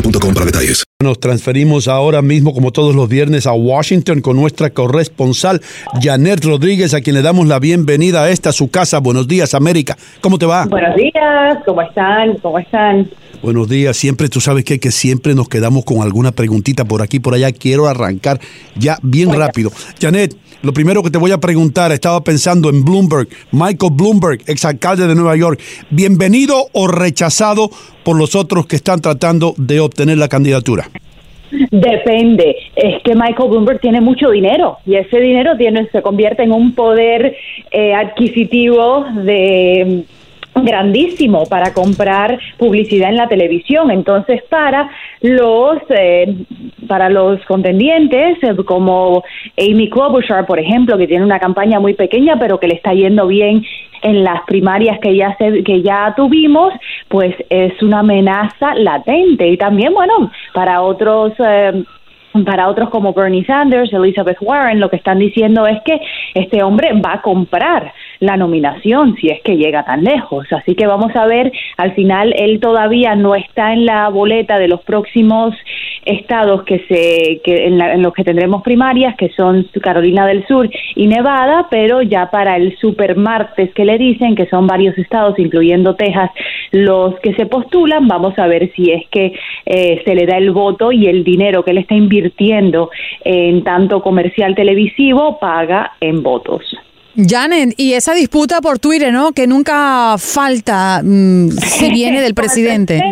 boostmobile.com para detalles. Nos transferimos ahora mismo, como todos los viernes, a Washington con nuestra corresponsal Janet Rodríguez, a quien le damos la bienvenida a esta su casa. Buenos días, América. ¿Cómo te va? Buenos días, ¿cómo están? ¿Cómo están? Buenos días. Siempre, tú sabes que, que siempre nos quedamos con alguna preguntita por aquí, por allá. Quiero arrancar ya bien rápido. Janet, lo primero que te voy a preguntar, estaba pensando en Bloomberg, Michael Bloomberg, exalcalde de Nueva York. ¿Bienvenido o rechazado por los otros que están tratando de obtener la candidatura? Depende. Es que Michael Bloomberg tiene mucho dinero y ese dinero tiene, se convierte en un poder eh, adquisitivo de grandísimo para comprar publicidad en la televisión. Entonces, para los eh, para los contendientes eh, como Amy Klobuchar, por ejemplo, que tiene una campaña muy pequeña pero que le está yendo bien en las primarias que ya se, que ya tuvimos, pues es una amenaza latente y también bueno para otros eh, para otros como Bernie Sanders, Elizabeth Warren, lo que están diciendo es que este hombre va a comprar la nominación si es que llega tan lejos. Así que vamos a ver, al final él todavía no está en la boleta de los próximos estados que se que en, la- en los que tendremos primarias, que son Carolina del Sur y Nevada, pero ya para el super martes que le dicen, que son varios estados, incluyendo Texas, los que se postulan, vamos a ver si es que eh, se le da el voto y el dinero que él está invirtiendo en tanto comercial televisivo paga en votos. Janet, y esa disputa por Twitter, ¿no? Que nunca falta, mm, se viene del presidente.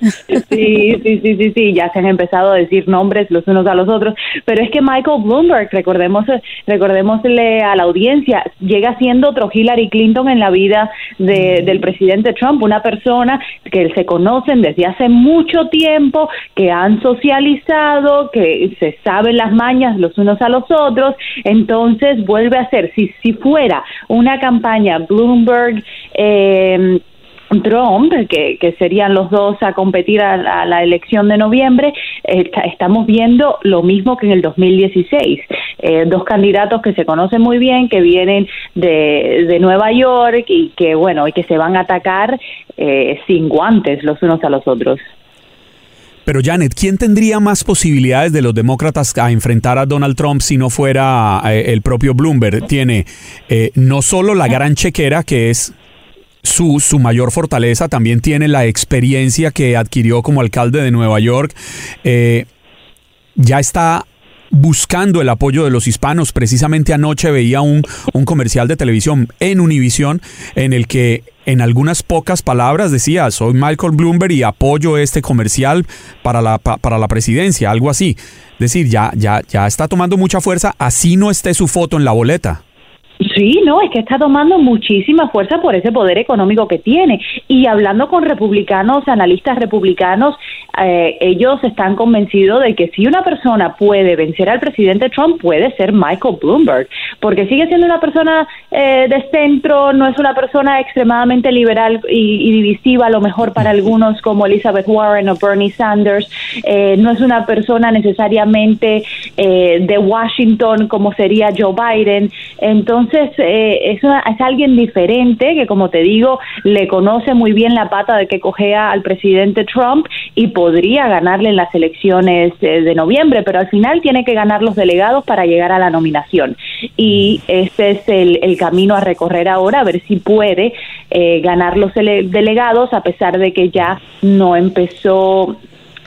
Sí, sí, sí, sí, sí, ya se han empezado a decir nombres los unos a los otros, pero es que Michael Bloomberg, recordemos, recordémosle a la audiencia, llega siendo otro Hillary Clinton en la vida de- del presidente Trump, una persona que se conocen desde hace mucho tiempo, que han socializado, que se saben las mañas los unos a los otros, entonces vuelve a ser, si, si fuera una campaña Bloomberg, eh, Trump, que, que serían los dos a competir a, la- a la elección de noviembre, está- estamos viendo lo mismo que en el 2016. Eh, dos candidatos que se conocen muy bien, que vienen de, de Nueva York y que, bueno, y que se van a atacar eh, sin guantes los unos a los otros. Pero Janet, ¿quién tendría más posibilidades de los demócratas a enfrentar a Donald Trump si no fuera eh, el propio Bloomberg? Tiene eh, no solo la gran chequera, que es su, su mayor fortaleza, también tiene la experiencia que adquirió como alcalde de Nueva York. Eh, ya está buscando el apoyo de los hispanos. Precisamente anoche veía un, un comercial de televisión en Univisión en el que en algunas pocas palabras decía, soy Michael Bloomberg y apoyo este comercial para la, pa- para la presidencia, algo así. Es decir, ya, ya, ya está tomando mucha fuerza, así no esté su foto en la boleta. Sí, no, es que está tomando muchísima fuerza por ese poder económico que tiene. Y hablando con republicanos, analistas republicanos, eh, ellos están convencidos de que si una persona puede vencer al presidente Trump, puede ser Michael Bloomberg, porque sigue siendo una persona eh, de centro, no es una persona extremadamente liberal y, divisiva, a lo mejor para algunos como Elizabeth Warren o Bernie Sanders, eh, no es una persona necesariamente de Washington como sería Joe Biden. Entonces, entonces, eh, es, es, alguien diferente que, como te digo, le conoce muy bien la pata de que cogea al presidente Trump y podría ganarle en las elecciones eh, de noviembre, pero al final tiene que ganar los delegados para llegar a la nominación. Y ese es el, el camino a recorrer ahora, a ver si puede eh, ganar los delegados, a pesar de que ya no empezó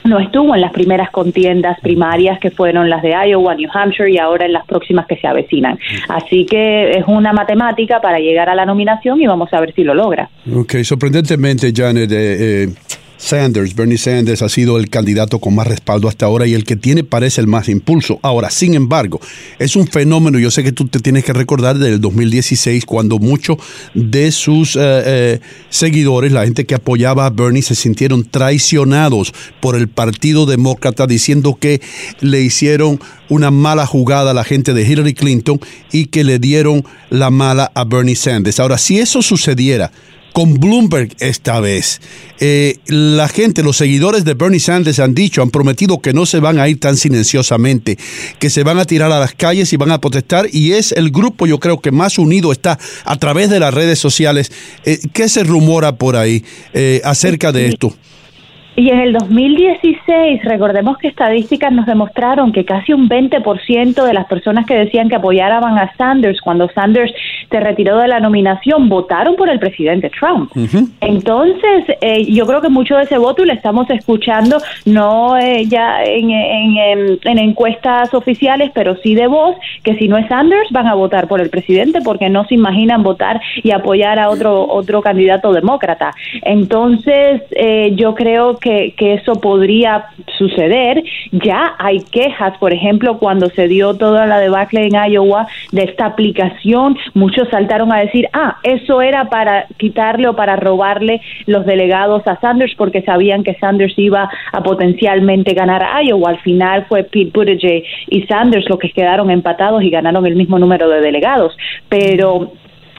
no estuvo en las primeras contiendas primarias que fueron las de Iowa, New Hampshire y ahora en las próximas que se avecinan. Así que es una matemática para llegar a la nominación y vamos a ver si lo logra. Ok, sorprendentemente, Janet, eh, eh Sanders, Bernie Sanders ha sido el candidato con más respaldo hasta ahora y el que tiene parece el más impulso. Ahora, sin embargo, es un fenómeno, yo sé que tú te tienes que recordar del 2016 cuando muchos de sus eh, eh, seguidores, la gente que apoyaba a Bernie, se sintieron traicionados por el Partido Demócrata diciendo que le hicieron una mala jugada a la gente de Hillary Clinton y que le dieron la mala a Bernie Sanders. Ahora, si eso sucediera, con Bloomberg esta vez. Eh, la gente, los seguidores de Bernie Sanders han dicho, han prometido que no se van a ir tan silenciosamente, que se van a tirar a las calles y van a protestar y es el grupo yo creo que más unido está a través de las redes sociales. Eh, ¿Qué se rumora por ahí eh, acerca de esto? Y en el 2016, recordemos que estadísticas nos demostraron que casi un 20% de las personas que decían que apoyaban a Sanders cuando Sanders se retiró de la nominación votaron por el presidente Trump. Entonces, eh, yo creo que mucho de ese voto y lo estamos escuchando no eh, ya en, en, en, encuestas oficiales, pero sí de voz, que si no es Sanders van a votar por el presidente porque no se imaginan votar y apoyar a otro otro candidato demócrata. Entonces, eh, yo creo que, que eso podría suceder. Ya hay quejas, por ejemplo, cuando se dio toda la debacle en Iowa de esta aplicación, muchos saltaron a decir, ah, eso era para quitarle o para robarle los delegados a Sanders porque sabían que Sanders iba a potencialmente ganar a Iowa. Al final fue Pete Buttigieg y Sanders los que quedaron empatados y ganaron el mismo número de delegados. Pero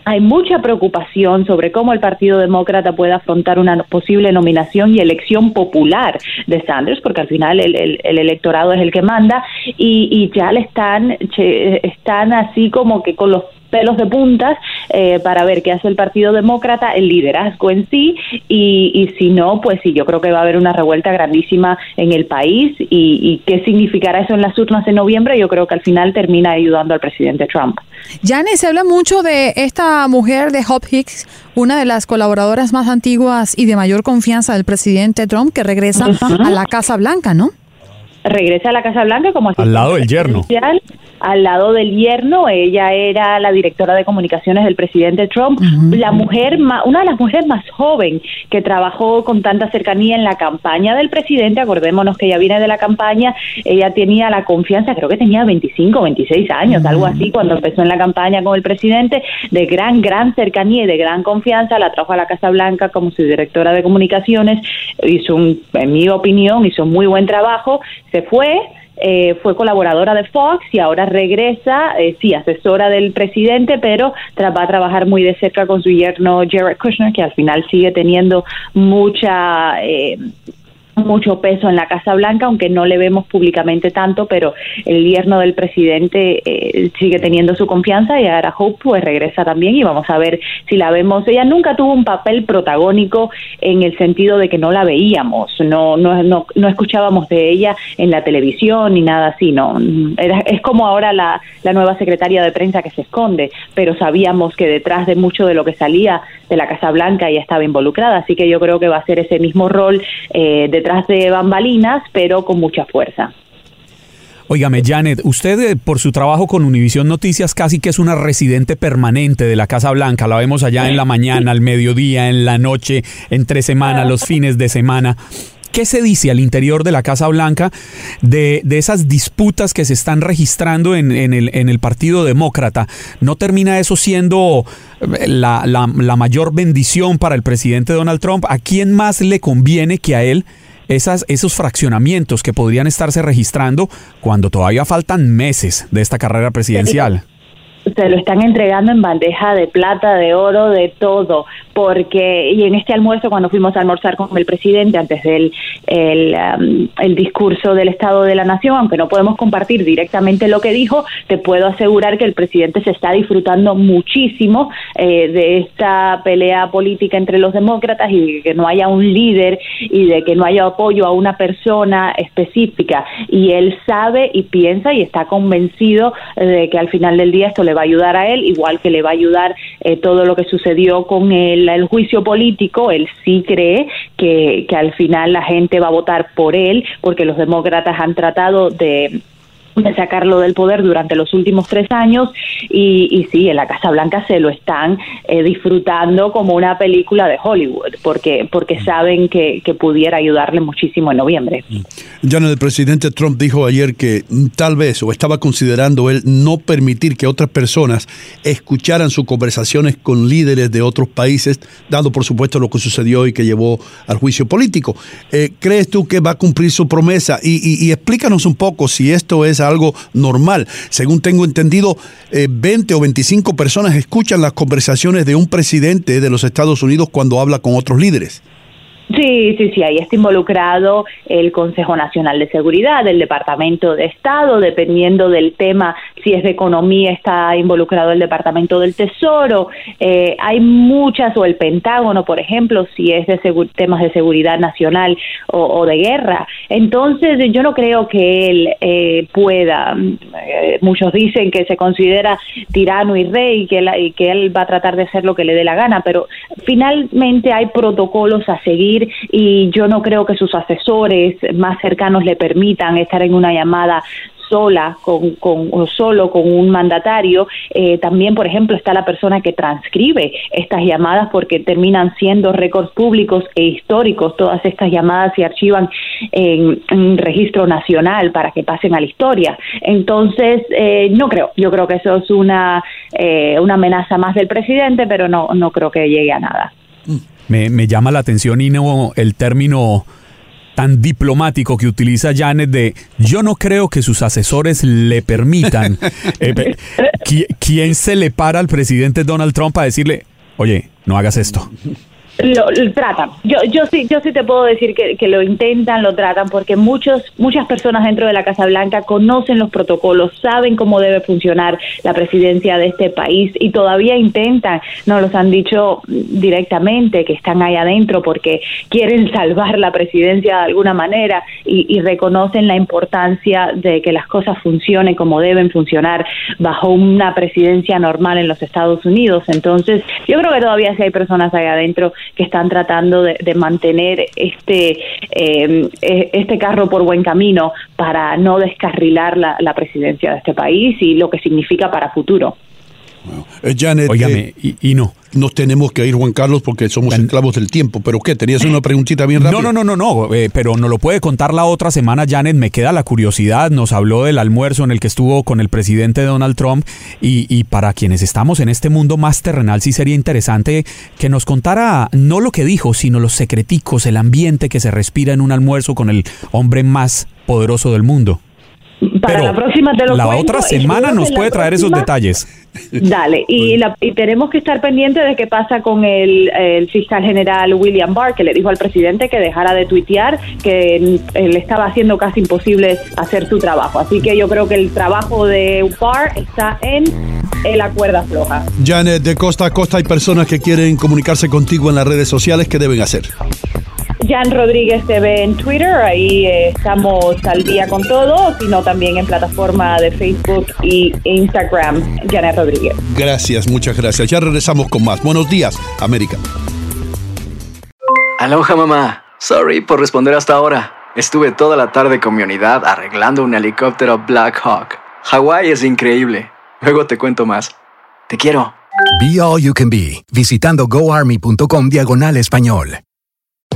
hay mucha preocupación sobre cómo el Partido Demócrata puede afrontar una posible nominación y elección popular de Sanders, porque al final el, electorado es el que manda y, y ya le están, están así como que con los pelos de puntas eh, para ver qué hace el Partido Demócrata, el liderazgo en sí, y, si no, pues sí, yo creo que va a haber una revuelta grandísima en el país y, qué significará eso en las urnas de noviembre, yo creo que al final termina ayudando al presidente Trump. Janet, se habla mucho de esta mujer de Hop Hicks, una de las colaboradoras más antiguas y de mayor confianza del presidente Trump, que regresa a la Casa Blanca, ¿no? regresa a la Casa Blanca como al lado del yerno. Al lado del yerno, ella era la directora de comunicaciones del presidente Trump, la mujer, una de las mujeres más joven que trabajó con tanta cercanía en la campaña del presidente. Acordémonos que ella viene de la campaña, ella tenía la confianza, creo que tenía 25, 26 años, algo así, cuando empezó en la campaña con el presidente, de gran, gran cercanía y de gran confianza. La trajo a la Casa Blanca como su directora de comunicaciones, hizo, un, en mi opinión, hizo un muy buen trabajo se fue, eh, fue colaboradora de Fox y ahora regresa, eh, sí, asesora del presidente, pero va a trabajar muy de cerca con su yerno Jared Kushner, que al final sigue teniendo mucha... Eh, mucho peso en la Casa Blanca, aunque no le vemos públicamente tanto, pero el yerno del presidente eh, sigue teniendo su confianza y ahora Hope pues regresa también y vamos a ver si la vemos. Ella nunca tuvo un papel protagónico en el sentido de que no la veíamos, no no, no, no escuchábamos de ella en la televisión ni nada así, no. es como ahora la, la nueva secretaria de prensa que se esconde, pero sabíamos que detrás de mucho de lo que salía de la Casa Blanca ella estaba involucrada, así que yo creo que va a ser ese mismo rol eh, de detrás de bambalinas, pero con mucha fuerza. Óigame, Janet, usted eh, por su trabajo con Univisión Noticias casi que es una residente permanente de la Casa Blanca. La vemos allá en la mañana, al mediodía, en la noche, entre semana, los fines de semana. ¿Qué se dice al interior de la Casa Blanca de, de esas disputas que se están registrando en, en, el, en el Partido Demócrata? ¿No termina eso siendo eh, la, la, la mayor bendición para el presidente Donald Trump? ¿A quién más le conviene que a él? Esas, esos fraccionamientos que podrían estarse registrando cuando todavía faltan meses de esta carrera presidencial se lo están entregando en bandeja de plata, de oro, de todo, porque, y en este almuerzo, cuando fuimos a almorzar con el presidente antes del el, um, el discurso del Estado de la Nación, aunque no podemos compartir directamente lo que dijo, te puedo asegurar que el presidente se está disfrutando muchísimo eh, de esta pelea política entre los demócratas y de que no haya un líder y de que no haya apoyo a una persona específica. Y él sabe y piensa y está convencido de que al final del día esto le va a ayudar a él, igual que le va a ayudar eh, todo lo que sucedió con el, el, juicio político. Él sí cree que, que al final la gente va a votar por él, porque los demócratas han tratado de de sacarlo del poder durante los últimos tres años y, y sí, en la Casa Blanca se lo están eh, disfrutando como una película de Hollywood porque, porque saben que, que pudiera ayudarle muchísimo en noviembre. Ya el presidente Trump dijo ayer que mm, tal vez o estaba considerando él no permitir que otras personas escucharan sus conversaciones con líderes de otros países, dado por supuesto lo que sucedió y que llevó al juicio político. Eh, ¿Crees tú que va a cumplir su promesa? Y, y explícanos un poco si esto es algo normal. Según tengo entendido, eh, 20 o 25 personas escuchan las conversaciones de un presidente de los Estados Unidos cuando habla con otros líderes. Sí, sí, sí, ahí está involucrado el Consejo Nacional de Seguridad, el Departamento de Estado, dependiendo del tema, si es de economía está involucrado el Departamento del Tesoro, eh, hay muchas, o el Pentágono, por ejemplo, si es de temas de seguridad nacional o, de guerra. Entonces, yo no creo que él eh, pueda, eh, muchos dicen que se considera tirano y rey que, él, y que él va a tratar de hacer lo que le dé la gana, pero finalmente hay protocolos a seguir y yo no creo que sus asesores más cercanos le permitan estar en una llamada sola con, con o solo con un mandatario. Eh, también, por ejemplo, está la persona que transcribe estas llamadas porque terminan siendo récords públicos e históricos. Todas estas llamadas se archivan en, registro nacional para que pasen a la historia. Entonces, eh, no creo. Yo creo que eso es una, eh, una amenaza más del presidente, pero no, no creo que llegue a nada. Me, me llama la atención, Ino, el término tan diplomático que utiliza Janet de yo no creo que sus asesores le permitan. eh, ¿Quién se le para al presidente Donald Trump a decirle, oye, no hagas esto? Lo, tratan. Yo, yo sí, yo sí te puedo decir que, que, lo intentan, lo tratan, porque muchos, muchas personas dentro de la Casa Blanca conocen los protocolos, saben cómo debe funcionar la presidencia de este país y todavía intentan. Nos los han dicho directamente que están ahí adentro porque quieren salvar la presidencia de alguna manera y, y reconocen la importancia de que las cosas funcionen como deben funcionar bajo una presidencia normal en los Estados Unidos. Entonces, yo creo que todavía sí hay personas ahí adentro que están tratando de, mantener este, eh, este carro por buen camino para no descarrilar la, la, presidencia de este país y lo que significa para futuro. Wow. Eh, Janet, Óigame, eh, y, y, no. Nos tenemos que ir, Juan Carlos, porque somos esclavos del tiempo. ¿Pero qué? ¿Tenías una preguntita bien rápida? No, no, no, no, no eh, pero no lo puede contar la otra semana, Janet. Me queda la curiosidad. Nos habló del almuerzo en el que estuvo con el presidente Donald Trump. Y, y para quienes estamos en este mundo más terrenal, sí sería interesante que nos contara no lo que dijo, sino los secreticos, el ambiente que se respira en un almuerzo con el hombre más poderoso del mundo. Para Pero la próxima te lo la cuento, otra semana nos puede traer esos próxima- detalles. Dale, y, la- y tenemos que estar pendientes de qué pasa con el, el fiscal general William Barr, que le dijo al presidente que dejara de tuitear, que le estaba haciendo casi imposible hacer su trabajo. Así que yo creo que el trabajo de Barr está en, en la cuerda floja. Janet, de costa a costa hay personas que quieren comunicarse contigo en las redes sociales. ¿Qué deben hacer? Jan Rodríguez TV en Twitter, ahí eh, estamos al día con todo, sino también en plataforma de Facebook y Instagram, Janet Rodríguez. Gracias, muchas gracias. Ya regresamos con más. Buenos días, América. Aloha mamá. Sorry por responder hasta ahora. Estuve toda la tarde con mi unidad arreglando un helicóptero Black Hawk. Hawái es increíble. Luego te cuento más. Te quiero. Be All You Can Be, visitando goarmy.com diagonal español.